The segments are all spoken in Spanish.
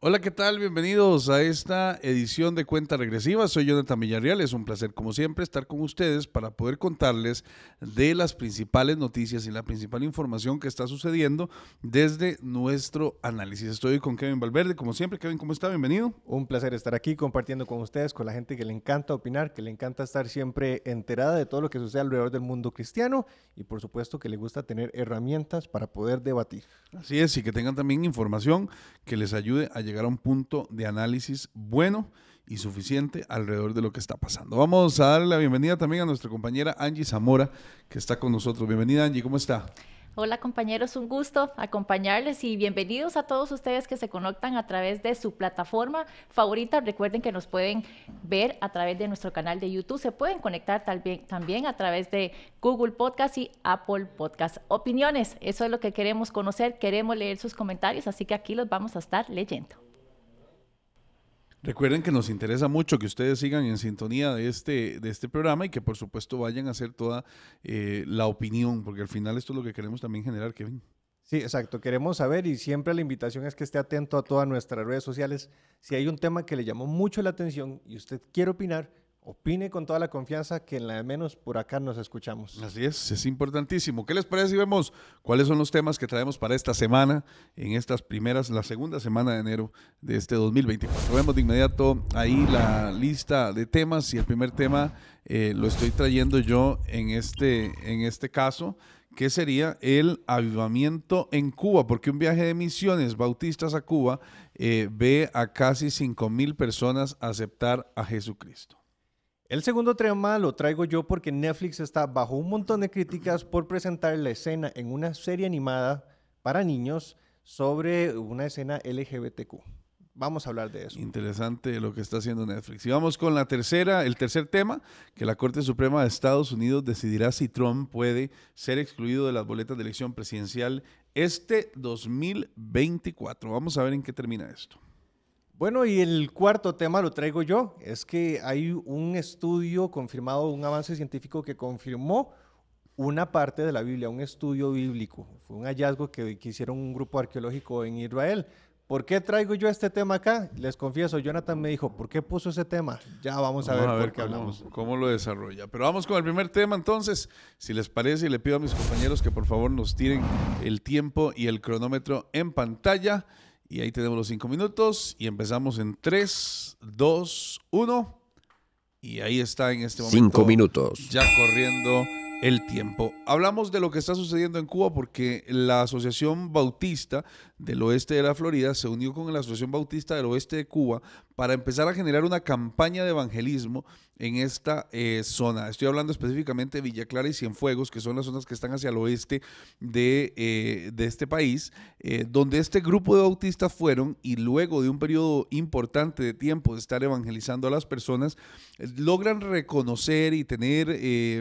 Hola, ¿qué tal? Bienvenidos a esta edición de Cuenta Regresiva. Soy Jonathan Villarreal. Es un placer, como siempre, estar con ustedes para poder contarles de las principales noticias y la principal información que está sucediendo desde nuestro análisis. Estoy con Kevin Valverde, como siempre. Kevin, ¿cómo está? Bienvenido. Un placer estar aquí compartiendo con ustedes, con la gente que le encanta opinar, que le encanta estar siempre enterada de todo lo que sucede alrededor del mundo cristiano y, por supuesto, que le gusta tener herramientas para poder debatir. Así es, y que tengan también información que les ayude a llegar a un punto de análisis bueno y suficiente alrededor de lo que está pasando. Vamos a darle la bienvenida también a nuestra compañera Angie Zamora, que está con nosotros. Bienvenida Angie, ¿cómo está? Hola compañeros, un gusto acompañarles y bienvenidos a todos ustedes que se conectan a través de su plataforma favorita. Recuerden que nos pueden ver a través de nuestro canal de YouTube, se pueden conectar también, también a través de Google Podcast y Apple Podcast. Opiniones, eso es lo que queremos conocer, queremos leer sus comentarios, así que aquí los vamos a estar leyendo. Recuerden que nos interesa mucho que ustedes sigan en sintonía de este, de este programa y que por supuesto vayan a hacer toda eh, la opinión, porque al final esto es lo que queremos también generar, Kevin. Sí, exacto. Queremos saber y siempre la invitación es que esté atento a todas nuestras redes sociales. Si hay un tema que le llamó mucho la atención y usted quiere opinar, opine con toda la confianza que en la de menos por acá nos escuchamos. Así es, es importantísimo. ¿Qué les parece si vemos cuáles son los temas que traemos para esta semana, en estas primeras, la segunda semana de enero de este 2024? Vemos de inmediato ahí la lista de temas y el primer tema eh, lo estoy trayendo yo en este, en este caso que sería el avivamiento en Cuba, porque un viaje de misiones bautistas a Cuba eh, ve a casi 5 mil personas aceptar a Jesucristo. El segundo tema lo traigo yo porque Netflix está bajo un montón de críticas por presentar la escena en una serie animada para niños sobre una escena LGBTQ. Vamos a hablar de eso. Interesante lo que está haciendo Netflix. Y vamos con la tercera, el tercer tema, que la Corte Suprema de Estados Unidos decidirá si Trump puede ser excluido de las boletas de elección presidencial este 2024. Vamos a ver en qué termina esto. Bueno, y el cuarto tema lo traigo yo. Es que hay un estudio confirmado, un avance científico que confirmó una parte de la Biblia, un estudio bíblico. Fue un hallazgo que, hicieron un grupo arqueológico en Israel. ¿Por qué traigo yo este tema acá? Les confieso, Jonathan me dijo, ¿por qué puso ese tema? Ya vamos a ver, por qué hablamos. Cómo lo desarrolla. Pero vamos con el primer tema entonces. Si les parece, le pido a mis compañeros que por favor nos tiren el tiempo y el cronómetro en pantalla. Y ahí tenemos los cinco minutos y empezamos en 3, 2, 1. Y ahí está en este momento. Cinco minutos. Ya corriendo el tiempo. Hablamos de lo que está sucediendo en Cuba porque la Asociación Bautista del Oeste de la Florida se unió con la Asociación Bautista del Oeste de Cuba para empezar a generar una campaña de evangelismo en esta eh, zona. Estoy hablando específicamente de Villa Clara y Cienfuegos, que son las zonas que están hacia el oeste de, eh, de este país, eh, donde este grupo de bautistas fueron y luego de un periodo importante de tiempo de estar evangelizando a las personas, logran reconocer y tener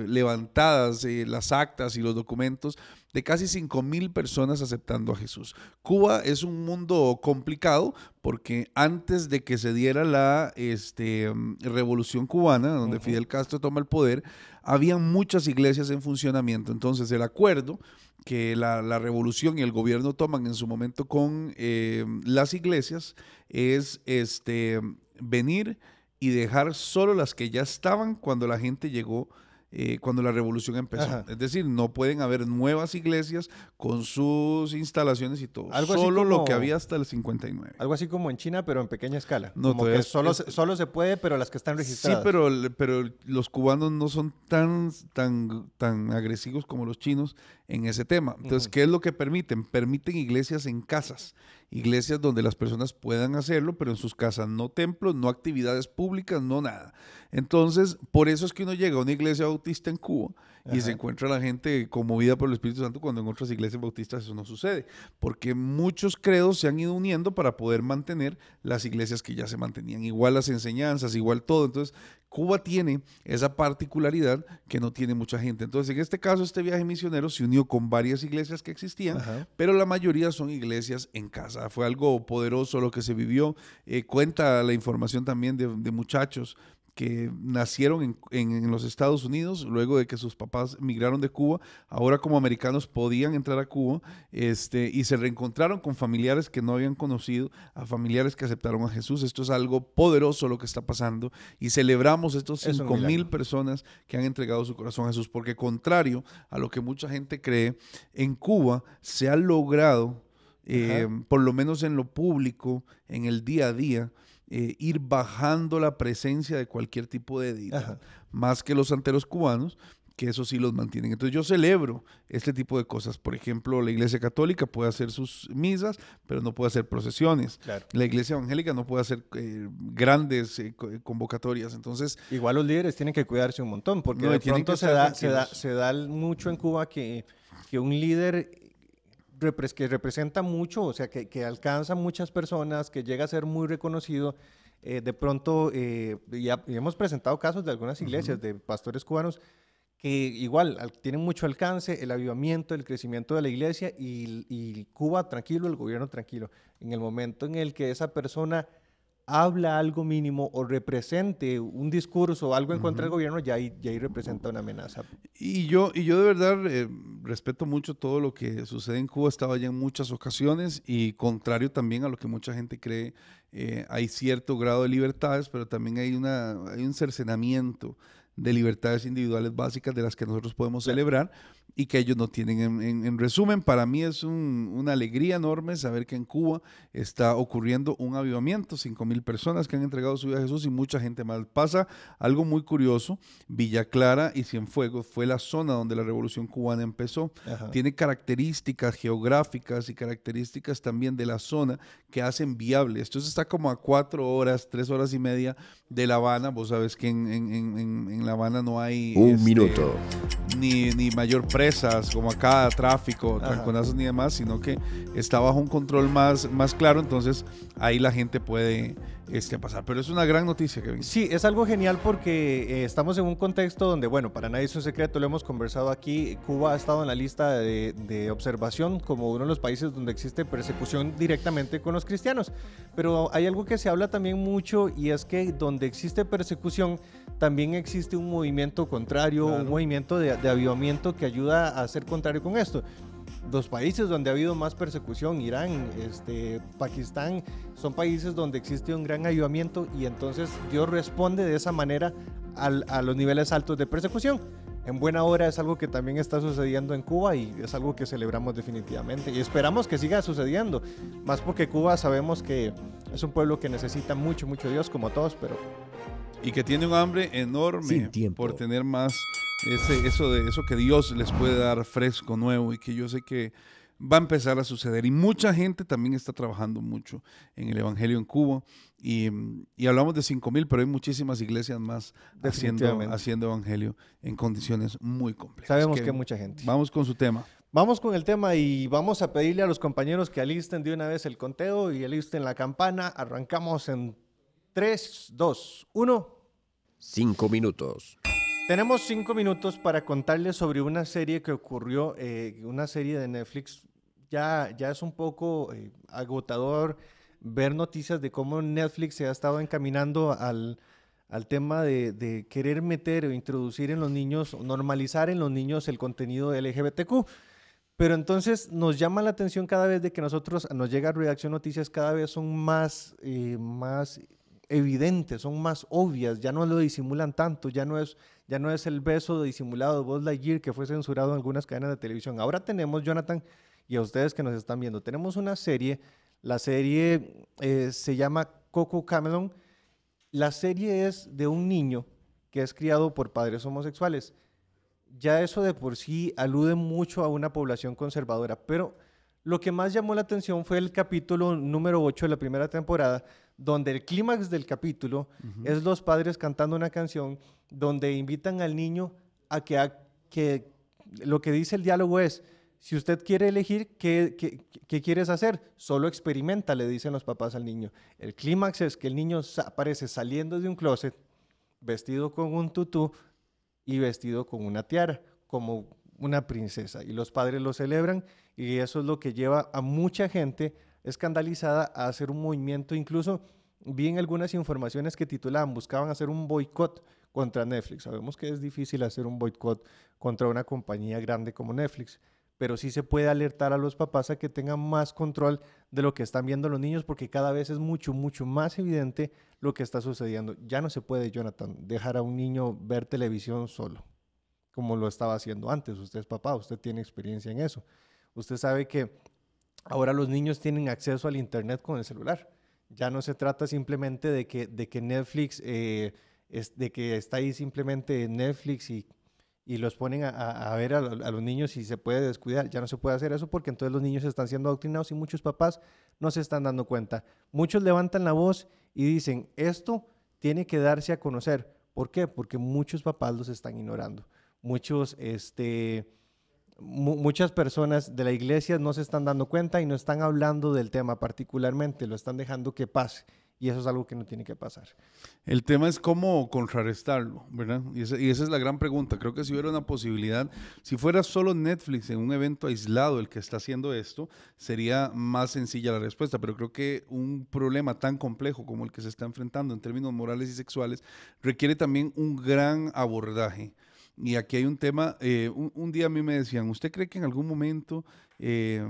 levantadas las actas y los documentos de casi 5 mil personas aceptando a Jesús. Cuba es un mundo complicado porque antes de que se diera la este, revolución cubana, donde Fidel Castro toma el poder, había muchas iglesias en funcionamiento. Entonces el acuerdo que la, revolución y el gobierno toman en su momento con eh, las iglesias es este, venir y dejar solo las que ya estaban cuando la gente llegó eh, cuando la revolución empezó. Es decir, no pueden haber nuevas iglesias con sus instalaciones y todo. solo lo que había hasta el 59. Algo así como en China, pero en pequeña escala. No, como que solo, solo se puede, pero las que están registradas. Sí, pero, pero los cubanos no son tan, tan, tan agresivos como los chinos en ese tema. Entonces, ¿qué es lo que permiten? Permiten iglesias en casas, iglesias donde las personas puedan hacerlo, pero en sus casas, no templos, no actividades públicas, no nada. Entonces, por eso es que uno llega a una iglesia bautista en Cuba y se encuentra la gente conmovida por el Espíritu Santo cuando en otras iglesias bautistas eso no sucede, porque muchos credos se han ido uniendo para poder mantener las iglesias que ya se mantenían, igual las enseñanzas, igual todo. Entonces, Cuba tiene esa particularidad que no tiene mucha gente. Entonces, en este caso, este viaje misionero se unió con varias iglesias que existían, pero la mayoría son iglesias en casa. Fue algo poderoso lo que se vivió. Eh, cuenta la información también de, de muchachos que nacieron en, los Estados Unidos, luego de que sus papás migraron de Cuba, ahora como americanos podían entrar a Cuba este, y se reencontraron con familiares que no habían conocido, a familiares que aceptaron a Jesús. Esto es algo poderoso lo que está pasando y celebramos estos cinco mil personas que han entregado su corazón a Jesús, porque contrario a lo que mucha gente cree, en Cuba se ha logrado, eh, por lo menos en lo público, en el día a día, eh, ir bajando la presencia de cualquier tipo de deidad, más que los santeros cubanos, que eso sí los mantienen. Entonces yo celebro este tipo de cosas. Por ejemplo, la Iglesia Católica puede hacer sus misas, pero no puede hacer procesiones. La Iglesia Evangélica no puede hacer eh, grandes eh, convocatorias. Entonces, igual los líderes tienen que cuidarse un montón, porque de pronto se da, se da, se, da, mucho en Cuba que, que un líder que representa mucho, o sea, que, alcanza muchas personas, que llega a ser muy reconocido. Eh, de pronto, eh, ya, hemos presentado casos de algunas iglesias, de pastores cubanos, que igual tienen mucho alcance, el avivamiento, el crecimiento de la iglesia y, y Cuba tranquilo, el gobierno tranquilo. En el momento en el que esa persona habla algo mínimo o represente un discurso o algo en contra del gobierno, ya ahí, ya ahí representa una amenaza. Y yo, y yo de verdad eh, respeto mucho todo lo que sucede en Cuba, he estado allá en muchas ocasiones y contrario también a lo que mucha gente cree, eh, hay cierto grado de libertades, pero también hay, una, hay un cercenamiento de libertades individuales básicas de las que nosotros podemos celebrar y que ellos no tienen. En, resumen, para mí es una alegría enorme saber que en Cuba está ocurriendo un avivamiento, cinco mil personas que han entregado su vida a Jesús y mucha gente más. Pasa algo muy curioso, Villa Clara y Cienfuegos fue la zona donde la revolución cubana empezó. Tiene características geográficas y características también de la zona que hacen viable. Esto está como a cuatro horas, tres horas y media de La Habana. Vos sabes que en, La Habana no hay... Un este, minuto. Ni, ni mayor precio como acá, tráfico, tranconazos ni demás, sino que está bajo un control más, más claro, entonces ahí la gente puede este, pasar. Pero es una gran noticia, Kevin. Sí, es algo genial porque eh, estamos en un contexto donde, bueno, para nadie es un secreto, lo hemos conversado aquí, Cuba ha estado en la lista de, de observación como uno de los países donde existe persecución directamente con los cristianos. Pero hay algo que se habla también mucho y es que donde existe persecución, también existe un movimiento contrario, un movimiento de, de avivamiento que ayuda a ser contrario con esto los países donde ha habido más persecución, Irán, este, Pakistán, son países donde existe un gran ayudamiento y entonces Dios responde de esa manera a los niveles altos de persecución. En buena hora es algo que también está sucediendo en Cuba y es algo que celebramos definitivamente y esperamos que siga sucediendo, más porque Cuba sabemos que es un pueblo que necesita mucho, mucho Dios como todos, pero... Y que tiene un hambre enorme por tener más ese, eso, de, eso que Dios les puede dar fresco, nuevo y que yo sé que va a empezar a suceder. Y mucha gente también está trabajando mucho en el Evangelio en Cuba. Y, y hablamos de 5 mil, pero hay muchísimas iglesias más haciendo, haciendo Evangelio en condiciones muy complejas. Sabemos que, hay mucha gente. Vamos con su tema. Vamos con el tema y vamos a pedirle a los compañeros que alisten de una vez el conteo y alisten la campana. Arrancamos en 3, 2, 1. 5 minutos. Tenemos cinco minutos para contarles sobre una serie que ocurrió, eh, una serie de Netflix. Ya, ya es un poco eh, agotador ver noticias de cómo Netflix se ha estado encaminando al, al tema de, querer meter o introducir en los niños, normalizar en los niños el contenido LGBTQ. Pero entonces nos llama la atención cada vez de que nosotros nos llega Redacción Noticias, cada vez son más, eh, más evidentes, son más obvias, ya no lo disimulan tanto, ya no es ya no es el beso disimulado de Buzz Lightyear que fue censurado en algunas cadenas de televisión. Ahora tenemos, Jonathan, y a ustedes que nos están viendo, tenemos una serie, la serie eh, se llama Coco Camelon. La serie es de un niño que es criado por padres homosexuales. Ya eso de por sí alude mucho a una población conservadora, pero lo que más llamó la atención fue el capítulo número 8 de la primera temporada, donde el clímax del capítulo es los padres cantando una canción donde invitan al niño a que, que lo que dice el diálogo es, si usted quiere elegir, ¿qué, qué, quieres hacer? Solo experimenta, le dicen los papás al niño. El clímax es que el niño aparece saliendo de un closet, vestido con un tutú y vestido con una tiara, como una princesa. Y los padres lo celebran y eso es lo que lleva a mucha gente escandalizada a hacer un movimiento incluso vi en algunas informaciones que titulaban, buscaban hacer un boicot contra Netflix. Sabemos que es difícil hacer un boicot contra una compañía grande como Netflix, pero sí se puede alertar a los papás a que tengan más control de lo que están viendo los niños porque cada vez es mucho, mucho más evidente lo que está sucediendo. Ya no se puede, Jonathan, dejar a un niño ver televisión solo, como lo estaba haciendo antes. Usted es papá, usted tiene experiencia en eso. Usted sabe que ahora los niños tienen acceso al Internet con el celular. Ya no se trata simplemente de que, de que Netflix, eh, es, de que está ahí simplemente Netflix y y los ponen a, ver a, los niños y se puede descuidar. Ya no se puede hacer eso porque entonces los niños están siendo adoctrinados y muchos papás no se están dando cuenta. Muchos levantan la voz y dicen, esto tiene que darse a conocer. ¿Por qué? Porque muchos papás los están ignorando. Muchos, este, muchas personas de la iglesia no se están dando cuenta y no están hablando del tema particularmente, lo están dejando que pase. Y eso es algo que no tiene que pasar. El tema es cómo contrarrestarlo, ¿verdad? Y esa, es la gran pregunta. Creo que si hubiera una posibilidad, si fuera solo Netflix en un evento aislado el que está haciendo esto, sería más sencilla la respuesta. Pero creo que un problema tan complejo como el que se está enfrentando en términos morales y sexuales requiere también un gran abordaje. Y aquí hay un tema, eh, un, día a mí me decían, ¿usted cree que en algún momento eh,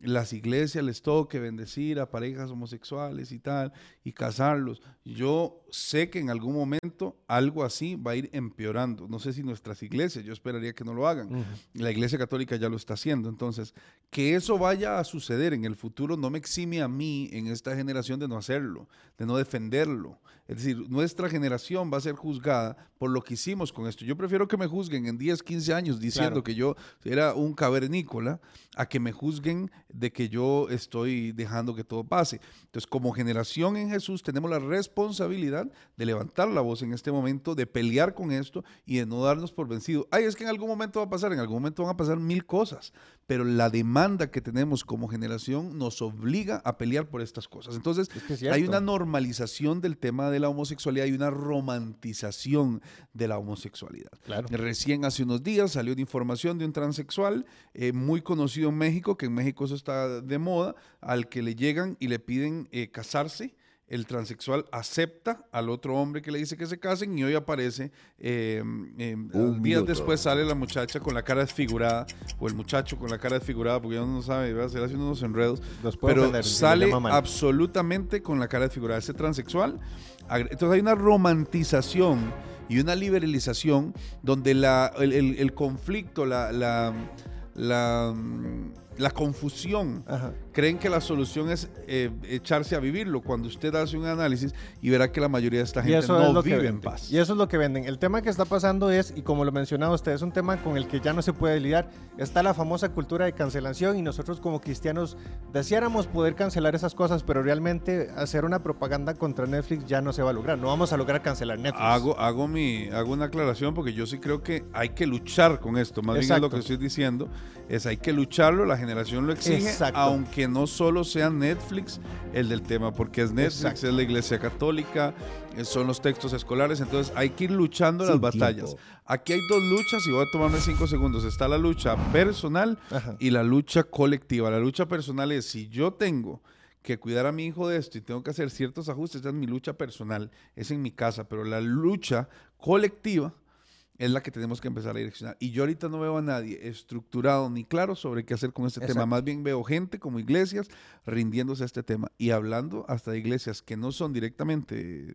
las iglesias les toque bendecir a parejas homosexuales y tal, y casarlos? Yo sé que en algún momento algo así va a ir empeorando. No sé si nuestras iglesias, yo esperaría que no lo hagan. La iglesia católica ya lo está haciendo. Entonces, que eso vaya a suceder en el futuro no me exime a mí en esta generación de no hacerlo, de no defenderlo. Es decir, nuestra generación va a ser juzgada por lo que hicimos con esto. Yo prefiero que me juzguen en 10, 15 años diciendo que yo era un cavernícola a que me juzguen de que yo estoy dejando que todo pase. Entonces, como generación en Jesús, tenemos la responsabilidad de levantar la voz en este momento, de pelear con esto y de no darnos por vencido. Ay, es que en algún momento va a pasar, en algún momento van a pasar mil cosas, pero la demanda que tenemos como generación nos obliga a pelear por estas cosas. Entonces, hay una normalización del tema de la homosexualidad y una romantización de la homosexualidad. Recién hace unos días salió una información de un transexual eh, muy conocido en México, que en México eso está de moda, al que le llegan y le piden eh, casarse el transexual acepta al otro hombre que le dice que se casen y hoy aparece, eh, días después sale la muchacha con la cara desfigurada o el muchacho con la cara desfigurada porque uno no sabe, va a hacer haciendo unos enredos, pero sale absolutamente con la cara desfigurada. Ese transexual, entonces hay una romantización y una liberalización donde la, el, conflicto, la, la, la la confusión. Creen que la solución es eh, echarse a vivirlo cuando usted hace un análisis y verá que la mayoría de esta gente no vive en paz. Y eso es lo que venden. El tema que está pasando es, y como lo mencionaba usted, es un tema con el que ya no se puede lidiar. Está la famosa cultura de cancelación y nosotros como cristianos deseáramos poder cancelar esas cosas, pero realmente hacer una propaganda contra Netflix ya no se va a lograr. No vamos a lograr cancelar Netflix. Hago, hago, mi, hago una aclaración porque yo sí creo que hay que luchar con esto. Más bien es lo que estoy diciendo, es hay que lucharlo. La generación lo exige, aunque no solo sea Netflix el del tema, porque es Netflix, es la Iglesia Católica, eh, son los textos escolares, entonces hay que ir luchando las batallas. Aquí hay dos luchas y voy a tomarme cinco segundos. Está la lucha personal y la lucha colectiva. La lucha personal es si yo tengo que cuidar a mi hijo de esto y tengo que hacer ciertos ajustes, esa es mi lucha personal, es en mi casa, pero la lucha colectiva es la que tenemos que empezar a direccionar. Y yo ahorita no veo a nadie estructurado ni claro sobre qué hacer con este tema. Más bien veo gente como iglesias rindiéndose a este tema y hablando hasta de iglesias que no son directamente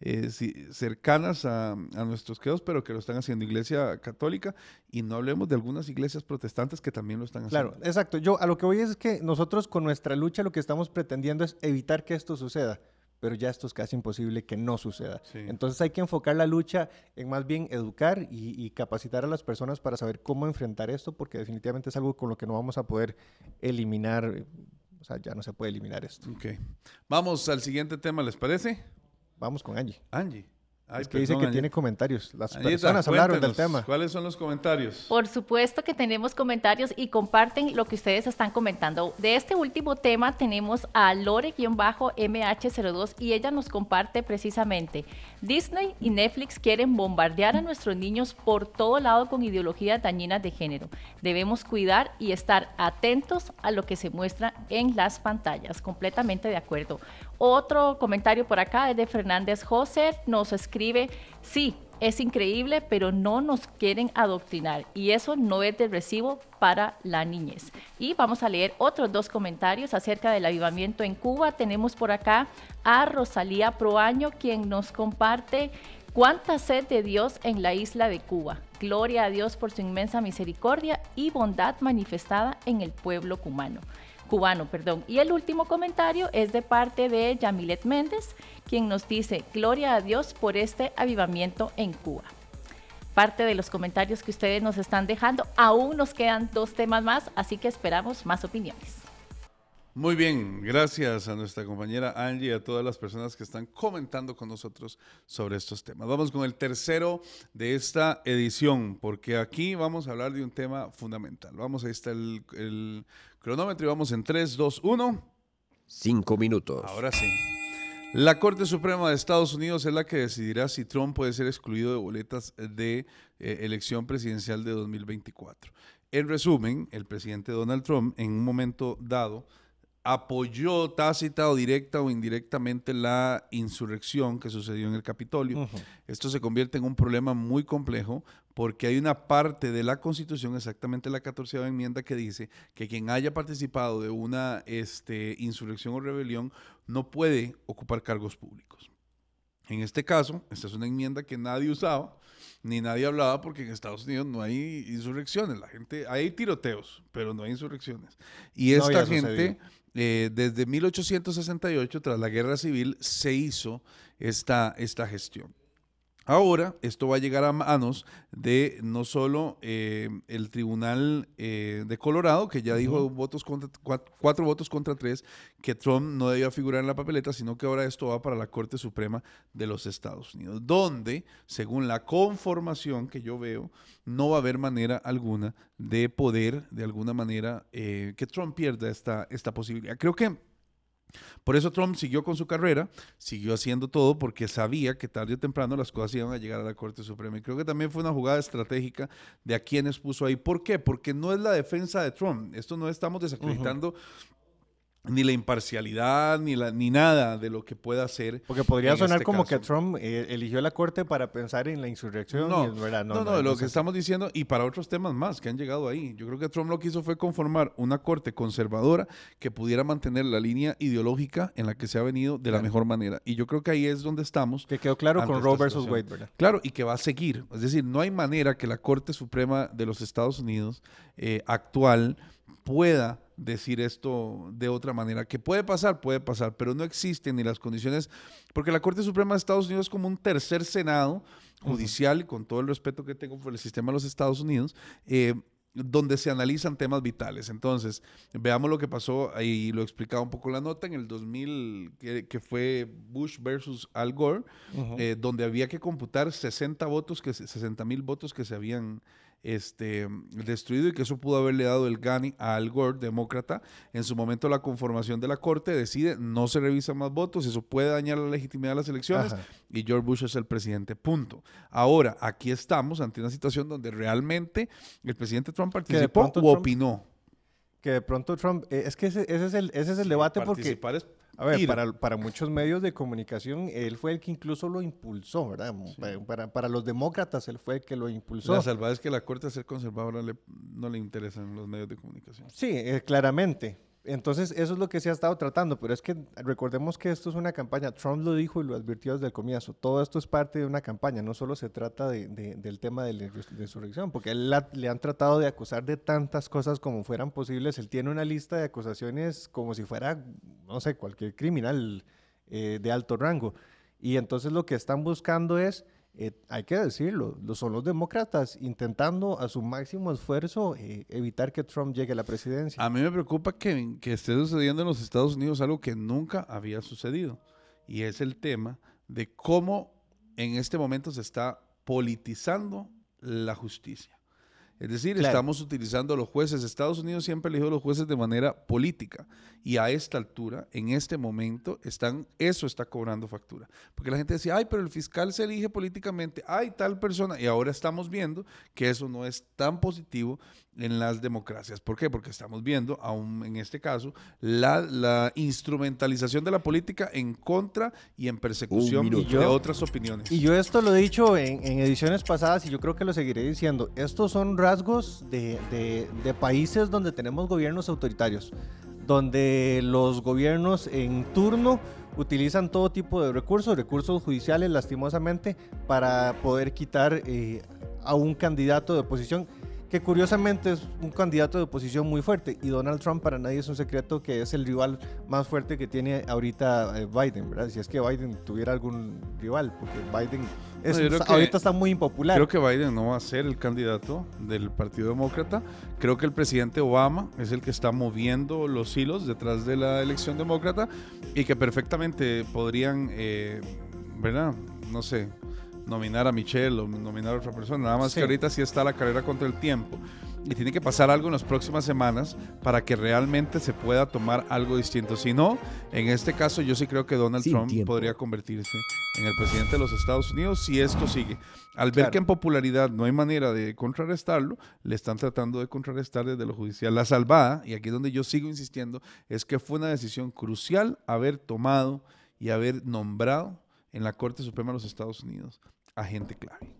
eh, cercanas a, nuestros quedos, pero que lo están haciendo iglesia católica y no hablemos de algunas iglesias protestantes que también lo están haciendo. Claro, exacto. Yo a lo que voy es que nosotros con nuestra lucha lo que estamos pretendiendo es evitar que esto suceda pero ya esto es casi imposible que no suceda. Entonces hay que enfocar la lucha en más bien educar y, capacitar a las personas para saber cómo enfrentar esto, porque definitivamente es algo con lo que no vamos a poder eliminar, o sea, ya no se puede eliminar esto. Ok. Vamos al siguiente tema, ¿les parece? Vamos con Angie. Angie. Ay, es que dice que tiene comentarios. Las Anita, personas hablaron del tema. ¿Cuáles son los comentarios? Por supuesto que tenemos comentarios y comparten lo que ustedes están comentando. De este último tema tenemos a Lore-MH02 y ella nos comparte precisamente, Disney y Netflix quieren bombardear a nuestros niños por todo lado con ideologías dañinas de género. Debemos cuidar y estar atentos a lo que se muestra en las pantallas. Completamente de acuerdo. Otro comentario por acá es de Fernández José. Nos escribe, sí, es increíble, pero no nos quieren adoctrinar y eso no es de recibo para la niñez. Y vamos a leer otros dos comentarios acerca del avivamiento en Cuba. Tenemos por acá a Rosalía Proaño, quien nos comparte cuánta sed de Dios en la isla de Cuba. Gloria a Dios por su inmensa misericordia y bondad manifestada en el pueblo cubano cubano, perdón. Y el último comentario es de parte de Yamilet Méndez, quien nos dice, gloria a Dios por este avivamiento en Cuba. Parte de los comentarios que ustedes nos están dejando, aún nos quedan dos temas más, así que esperamos más opiniones. Muy bien, gracias a nuestra compañera Angie y a todas las personas que están comentando con nosotros sobre estos temas. Vamos con el tercero de esta edición, porque aquí vamos a hablar de un tema fundamental. Vamos, ahí está el, el cronómetro y vamos en 3, 2, 1. Cinco minutos. Ahora sí. La Corte Suprema de Estados Unidos es la que decidirá si Trump puede ser excluido de boletas de eh, elección presidencial de 2024. En resumen, el presidente Donald Trump en un momento dado apoyó tácita o directa o indirectamente la insurrección que sucedió en el Capitolio. Esto se convierte en un problema muy complejo porque hay una parte de la Constitución, exactamente la 14 enmienda, que dice que quien haya participado de una este, insurrección o rebelión no puede ocupar cargos públicos. En este caso, esta es una enmienda que nadie usaba, ni nadie hablaba, porque en Estados Unidos no hay insurrecciones. La gente, hay tiroteos, pero no hay insurrecciones. Y esta gente, sucedido. Eh, desde 1868, tras la guerra civil, se hizo esta, esta gestión. Ahora, esto va a llegar a manos de no solo eh, el Tribunal eh, de Colorado, que ya dijo votos contra, cua- cuatro votos contra tres, que Trump no debía figurar en la papeleta, sino que ahora esto va para la Corte Suprema de los Estados Unidos, donde, según la conformación que yo veo, no va a haber manera alguna de poder, de alguna manera, eh, que Trump pierda esta, esta posibilidad. Creo que por eso Trump siguió con su carrera, siguió haciendo todo porque sabía que tarde o temprano las cosas iban a llegar a la Corte Suprema. Y creo que también fue una jugada estratégica de a quienes puso ahí. ¿Por qué? Porque no es la defensa de Trump. Esto no estamos desacreditando ni la imparcialidad, ni, la, ni nada de lo que pueda hacer. Porque podría sonar este como que. Trump eh, eligió la corte para pensar en la insurrección. No, verdad, no, no, no, lo que estamos diciendo y para otros temas más que han llegado ahí. Yo creo que Trump lo que hizo fue conformar una corte conservadora que pudiera mantener la línea ideológica en la que se ha venido de la mejor manera. Y yo creo que ahí es donde estamos. Que quedó claro con Roe versus. Wade, ¿verdad? Claro, y que va a seguir. Es decir, no hay manera que la Corte Suprema de los Estados Unidos eh, actual pueda decir esto de otra manera. Que puede pasar, puede pasar, pero no existen ni las condiciones, porque la Corte Suprema de Estados Unidos es como un tercer Senado judicial, y con todo el respeto que tengo por el sistema de los Estados Unidos, eh, donde se analizan temas vitales. Entonces, veamos lo que pasó, y lo explicaba un poco la nota, en el 2000, que, que fue Bush versus Al Gore, eh, donde había que computar 60 votos, que, se- 60 mil votos que se habían este, destruido y que eso pudo haberle dado el GANI a Al Gore, demócrata. En su momento la conformación de la corte decide, no se revisan más votos, eso puede dañar la legitimidad de las elecciones Ajá. y George Bush es el presidente, punto. Ahora, aquí estamos ante una situación donde realmente el presidente Trump participó Trump- opinó. Que de pronto Trump... eh, es que ese, ese es el, ese es el debate porque... Participar es A ver, para, para muchos medios de comunicación, él fue el que incluso lo impulsó, ¿verdad? Pa- Para, para los demócratas, él fue el que lo impulsó. La salvada es que la corte a ser conservadora le- no le interesan los medios de comunicación. Sí, eh, claramente. Entonces, eso es lo que se ha estado tratando, pero es que recordemos que esto es una campaña. Trump lo dijo y lo advirtió desde el comienzo. Todo esto es parte de una campaña, no solo se trata de- de- del tema de la insurrección, porque él la- le han tratado de acusar de tantas cosas como fueran posibles. Él tiene una lista de acusaciones como si fuera, no sé, cualquier criminal eh, de alto rango. Y entonces lo que están buscando es, eh, hay que decirlo, lo- son los demócratas intentando a su máximo esfuerzo eh, evitar que Trump llegue a la presidencia. A mí me preocupa que, que esté sucediendo en los Estados Unidos algo que nunca había sucedido. Y es el tema de cómo en este momento se está politizando la justicia. Es decir, Claro. estamos utilizando a los jueces. Estados Unidos siempre eligió a los jueces de manera política. Y a esta altura, en este momento, están, eso está cobrando factura. Porque la gente decía, ay, pero el fiscal se elige políticamente, ay, tal persona. Y ahora estamos viendo que eso no es tan positivo en las democracias. ¿Por qué? Porque estamos viendo, aún en este caso, la, la instrumentalización de la política en contra y en persecución de otras opiniones. Y yo esto lo he dicho en, en ediciones pasadas y yo creo que lo seguiré diciendo. Estos son rasgos de, de- de países donde tenemos gobiernos autoritarios, donde los gobiernos en turno utilizan todo tipo de recursos, recursos judiciales lastimosamente, para poder quitar eh, a un candidato de oposición que curiosamente es un candidato de oposición muy fuerte y Donald Trump para nadie es un secreto que es el rival más fuerte que tiene ahorita eh, Biden, ¿verdad? Si es que Biden tuviera algún rival, porque Biden es- que- ahorita está muy impopular. Creo que Biden no va a ser el candidato del Partido Demócrata. Creo que el presidente Obama es el que está moviendo los hilos detrás de la elección demócrata y que perfectamente podrían, eh, ¿verdad? No sé, nominar a Michelle o nominar a otra persona. Nada más Sí. que ahorita sí está la carrera contra el tiempo. Y tiene que pasar algo en las próximas semanas para que realmente se pueda tomar algo distinto. Si no, en este caso yo sí creo que Donald Sin Trump tiempo. podría convertirse en el presidente de los Estados Unidos si esto sigue. Al ver Claro. que en popularidad no hay manera de contrarrestarlo, le están tratando de contrarrestar desde lo judicial. La salvada, y aquí es donde yo sigo insistiendo, es que fue una decisión crucial haber tomado y haber nombrado en la Corte Suprema de los Estados Unidos a gente clave.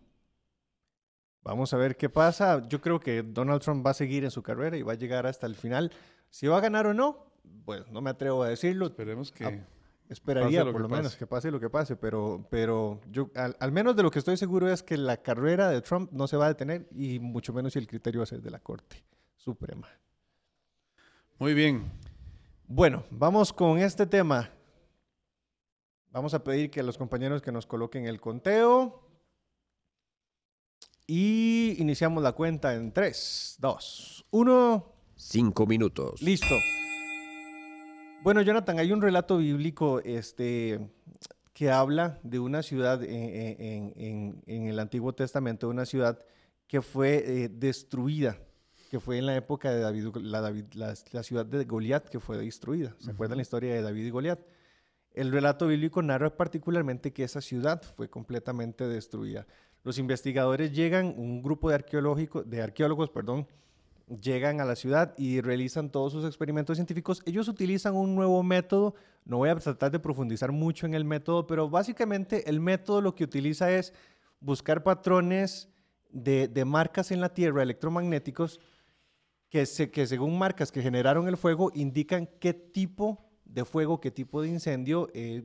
Vamos a ver qué pasa. Yo creo que Donald Trump va a seguir en su carrera y va a llegar hasta el final. Si va a ganar o no, pues no me atrevo a decirlo. Esperemos que... Ah, Esperaría lo por lo menos que pase lo que pase, pero, pero yo al, al menos de lo que estoy seguro es que la carrera de Trump no se va a detener y mucho menos si el criterio va a ser de la Corte Suprema. Muy bien. Bueno, vamos con este tema. Vamos a pedir que a los compañeros que nos coloquen el conteo. Y iniciamos la cuenta en 3, 2, 1. Cinco minutos. Listo. Bueno, Jonathan, hay un relato bíblico este, que habla de una ciudad en, en- en- en el Antiguo Testamento, una ciudad que fue eh, destruida, que fue en la época de David, la, David- la- la ciudad de Goliat que fue destruida. ¿Se acuerdan la historia de David y Goliat? El relato bíblico narra particularmente que esa ciudad fue completamente destruida. Los investigadores llegan, un grupo de, arqueólogos, perdón, llegan a la ciudad y realizan todos sus experimentos científicos. Ellos utilizan un nuevo método, no voy a tratar de profundizar mucho en el método, pero básicamente el método lo que utiliza es buscar patrones de, de marcas en la Tierra electromagnéticos que, se- que según marcas que generaron el fuego indican qué tipo de fuego, qué tipo de incendio eh,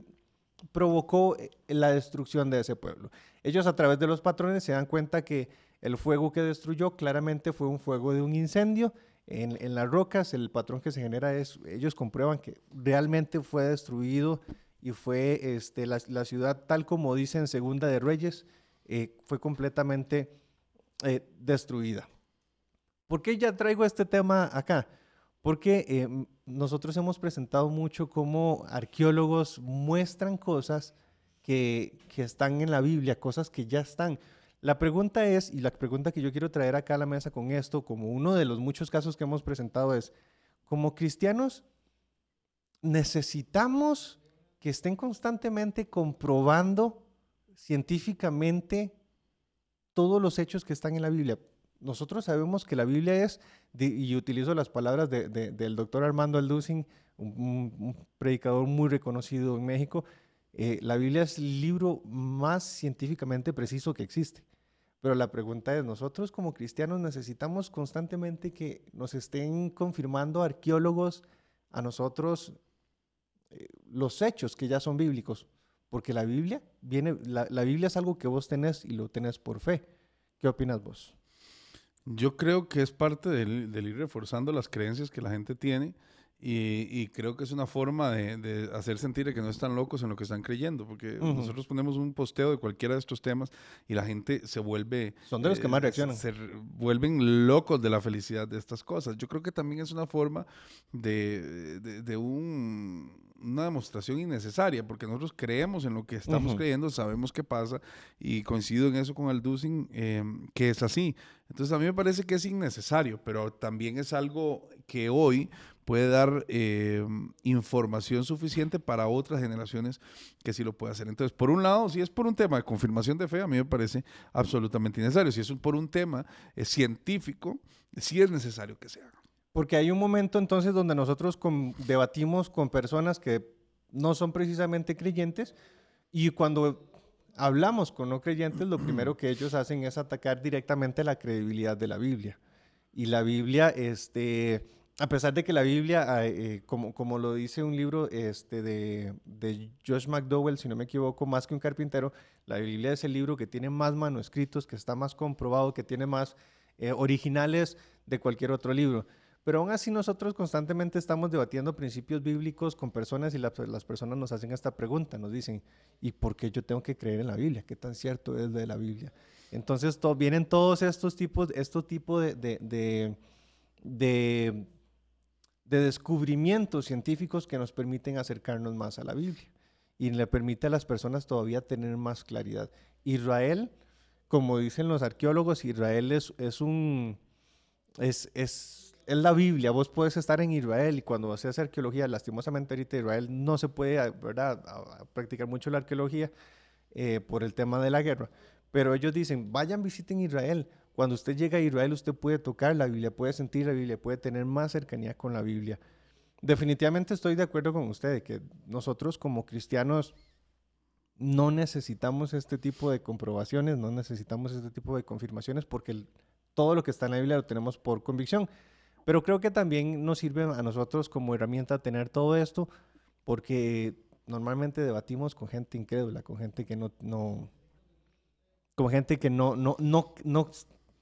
provocó eh, la destrucción de ese pueblo. Ellos a través de los patrones se dan cuenta que el fuego que destruyó claramente fue un fuego de un incendio. En, en las rocas el patrón que se genera es, ellos comprueban que realmente fue destruido y fue este, la, la ciudad tal como dice en Segunda de Reyes, eh, fue completamente destruida. ¿Por qué ya traigo este tema acá? Porque eh, m- nosotros hemos presentado mucho cómo arqueólogos muestran cosas que, que están en la Biblia, cosas que ya están. La pregunta es, y la pregunta que yo quiero traer acá a la mesa con esto, como uno de los muchos casos que hemos presentado es, como cristianos, necesitamos que estén constantemente comprobando científicamente todos los hechos que están en la Biblia. Nosotros sabemos que la Biblia es, y utilizo las palabras de- de- del doctor Armando Alducin, un- un predicador muy reconocido en México, eh, la Biblia es el libro más científicamente preciso que existe. Pero la pregunta es, nosotros como cristianos necesitamos constantemente que nos estén confirmando arqueólogos a nosotros eh, los hechos que ya son bíblicos, porque la Biblia viene, la, la Biblia es algo que vos tenés y lo tenés por fe. ¿Qué opinas vos? Yo creo que es parte del, del ir reforzando las creencias que la gente tiene y, y creo que es una forma de, de hacer sentir que no están locos en lo que están creyendo, porque nosotros ponemos un posteo de cualquiera de estos temas y la gente se vuelve... Son de los que más eh, reaccionan. Se vuelven locos de la felicidad de estas cosas. Yo creo que también es una forma de, de- de un una demostración innecesaria, porque nosotros creemos en lo que estamos creyendo, sabemos qué pasa, y coincido en eso con Alducin, eh, que es así. Entonces a mí me parece que es innecesario, pero también es algo que hoy puede dar eh, información suficiente para otras generaciones que sí lo puede hacer. Entonces, por un lado, si es por un tema de confirmación de fe, a mí me parece absolutamente innecesario. Si es por un tema eh, científico, sí es necesario que se haga. Porque hay un momento entonces donde nosotros con- debatimos con personas que no son precisamente creyentes y cuando hablamos con no creyentes, lo primero que ellos hacen es atacar directamente la credibilidad de la Biblia. Y la Biblia, este, a pesar de que la Biblia, ah, eh, como, como lo dice un libro este, de, de Josh McDowell, si no me equivoco, más que un carpintero, la Biblia es el libro que tiene más manuscritos, que está más comprobado, que tiene más eh, originales de cualquier otro libro. Pero aún así nosotros constantemente estamos debatiendo principios bíblicos con personas y las, personas nos hacen esta pregunta, nos dicen, ¿y por qué yo tengo que creer en la Biblia? ¿Qué tan cierto es de la Biblia? Entonces to- vienen todos estos tipos, estos tipos de, de, de, de- de descubrimientos científicos que nos permiten acercarnos más a la Biblia y le permite a las personas todavía tener más claridad. Israel, como dicen los arqueólogos, Israel es, un... Es, es la Biblia, vos puedes estar en Israel y cuando haces arqueología, lastimosamente ahorita Israel no se puede ¿verdad? practicar mucho la arqueología eh, por el tema de la guerra, pero ellos dicen, vayan, visiten Israel. Cuando usted llega a Israel, usted puede tocar la Biblia, puede sentir la Biblia, puede tener más cercanía con la Biblia. Definitivamente estoy de acuerdo con usted que nosotros como cristianos no necesitamos este tipo de comprobaciones, no necesitamos este tipo de confirmaciones porque todo lo que está en la Biblia lo tenemos por convicción. Pero creo que también nos sirve a nosotros como herramienta tener todo esto porque normalmente debatimos con gente incrédula, con gente que no, no con gente que no, no, no, no,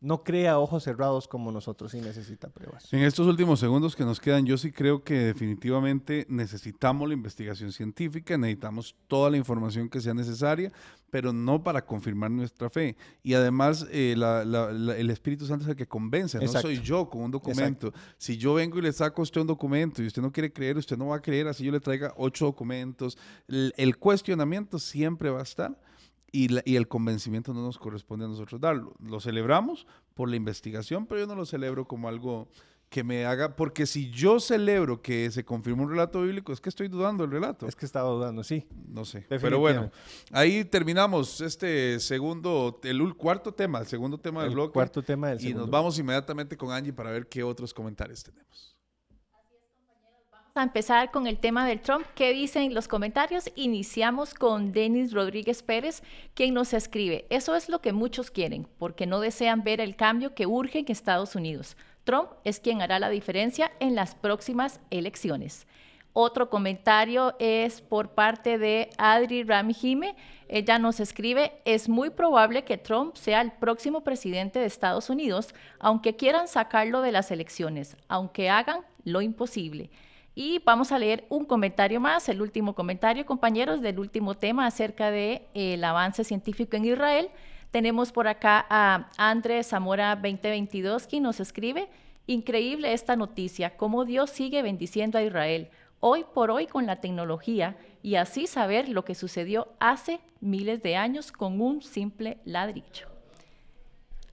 no cree a ojos cerrados como nosotros y necesita pruebas. En estos últimos segundos que nos quedan, yo sí creo que definitivamente necesitamos la investigación científica, necesitamos toda la información que sea necesaria, pero no para confirmar nuestra fe. Y además, eh, la- la- la- el Espíritu Santo es el que convence, no Exacto. soy yo con un documento. Si yo vengo y le saco a usted un documento y usted no quiere creer, usted no va a creer, así yo le traiga ocho documentos. El, el cuestionamiento siempre va a estar. Y, la- y el convencimiento no nos corresponde a nosotros darlo. Lo celebramos por la investigación, pero yo no lo celebro como algo que me haga, porque si yo celebro que se confirma un relato bíblico, es que estoy dudando del relato. Es que estaba dudando, sí. No sé. Pero bueno, ahí terminamos este segundo, el cuarto tema, el segundo tema del El bloque. cuarto tema del y segundo. nos vamos inmediatamente con Angie para ver qué otros comentarios tenemos. A empezar con el tema del Trump. ¿Qué dicen los comentarios? Iniciamos con Denis Rodríguez Pérez, quien nos escribe, eso es lo que muchos quieren, porque no desean ver el cambio que urge en Estados Unidos. Trump es quien hará la diferencia en las próximas elecciones. Otro comentario es por parte de Adri Ramijime. Ella nos escribe, es muy probable que Trump sea el próximo presidente de Estados Unidos, aunque quieran sacarlo de las elecciones, aunque hagan lo imposible. Y vamos a leer un comentario más, el último comentario, compañeros, del último tema acerca del de, el avance científico en Israel. Tenemos por acá a Andrés Zamora 2022, quien nos escribe, increíble esta noticia, cómo Dios sigue bendiciendo a Israel, hoy por hoy con la tecnología, y así saber lo que sucedió hace miles de años con un simple ladrillo.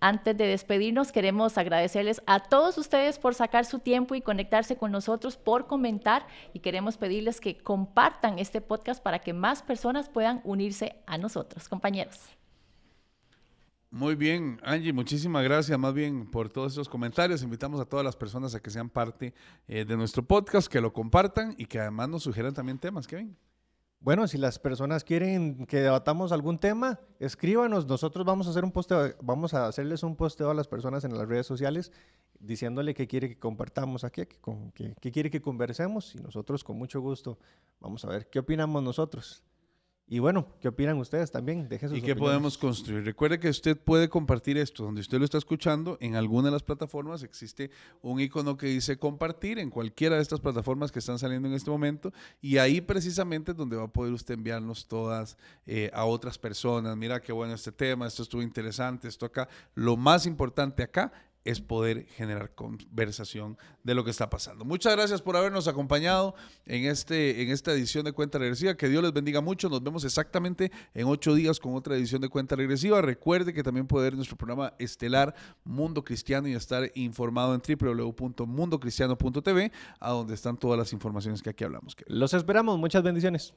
Antes de despedirnos, queremos agradecerles a todos ustedes por sacar su tiempo y conectarse con nosotros, por comentar y queremos pedirles que compartan este podcast para que más personas puedan unirse a nosotros, compañeros. Muy bien, Angie, muchísimas gracias más bien por todos esos comentarios. Invitamos a todas las personas a que sean parte eh, de nuestro podcast, que lo compartan y que además nos sugieran también temas, Kevin. Bueno, si las personas quieren que debatamos algún tema, escríbanos. Nosotros vamos a hacer un posteo, vamos a hacerles un posteo a las personas en las redes sociales diciéndole que quiere que compartamos aquí, que, que quiere que conversemos y nosotros con mucho gusto vamos a ver qué opinamos nosotros. Y bueno, ¿qué opinan ustedes también? Dejen sus ¿Y qué opiniones. podemos construir? Recuerde que usted puede compartir esto donde usted lo está escuchando. En alguna de las plataformas existe un icono que dice compartir en cualquiera de estas plataformas que están saliendo en este momento. Y ahí precisamente es donde va a poder usted enviarnos todas eh, a otras personas. Mira qué bueno este tema, esto estuvo interesante, esto acá. Lo más importante acá es poder generar conversación de lo que está pasando. Muchas gracias por habernos acompañado en, este, en esta edición de Cuenta Regresiva. Que Dios les bendiga mucho. Nos vemos exactamente en ocho días con otra edición de Cuenta Regresiva. Recuerde que también puede ver nuestro programa estelar Mundo Cristiano y estar informado en www.mundocristiano.tv, a donde están todas las informaciones que aquí hablamos. Los esperamos. Muchas bendiciones.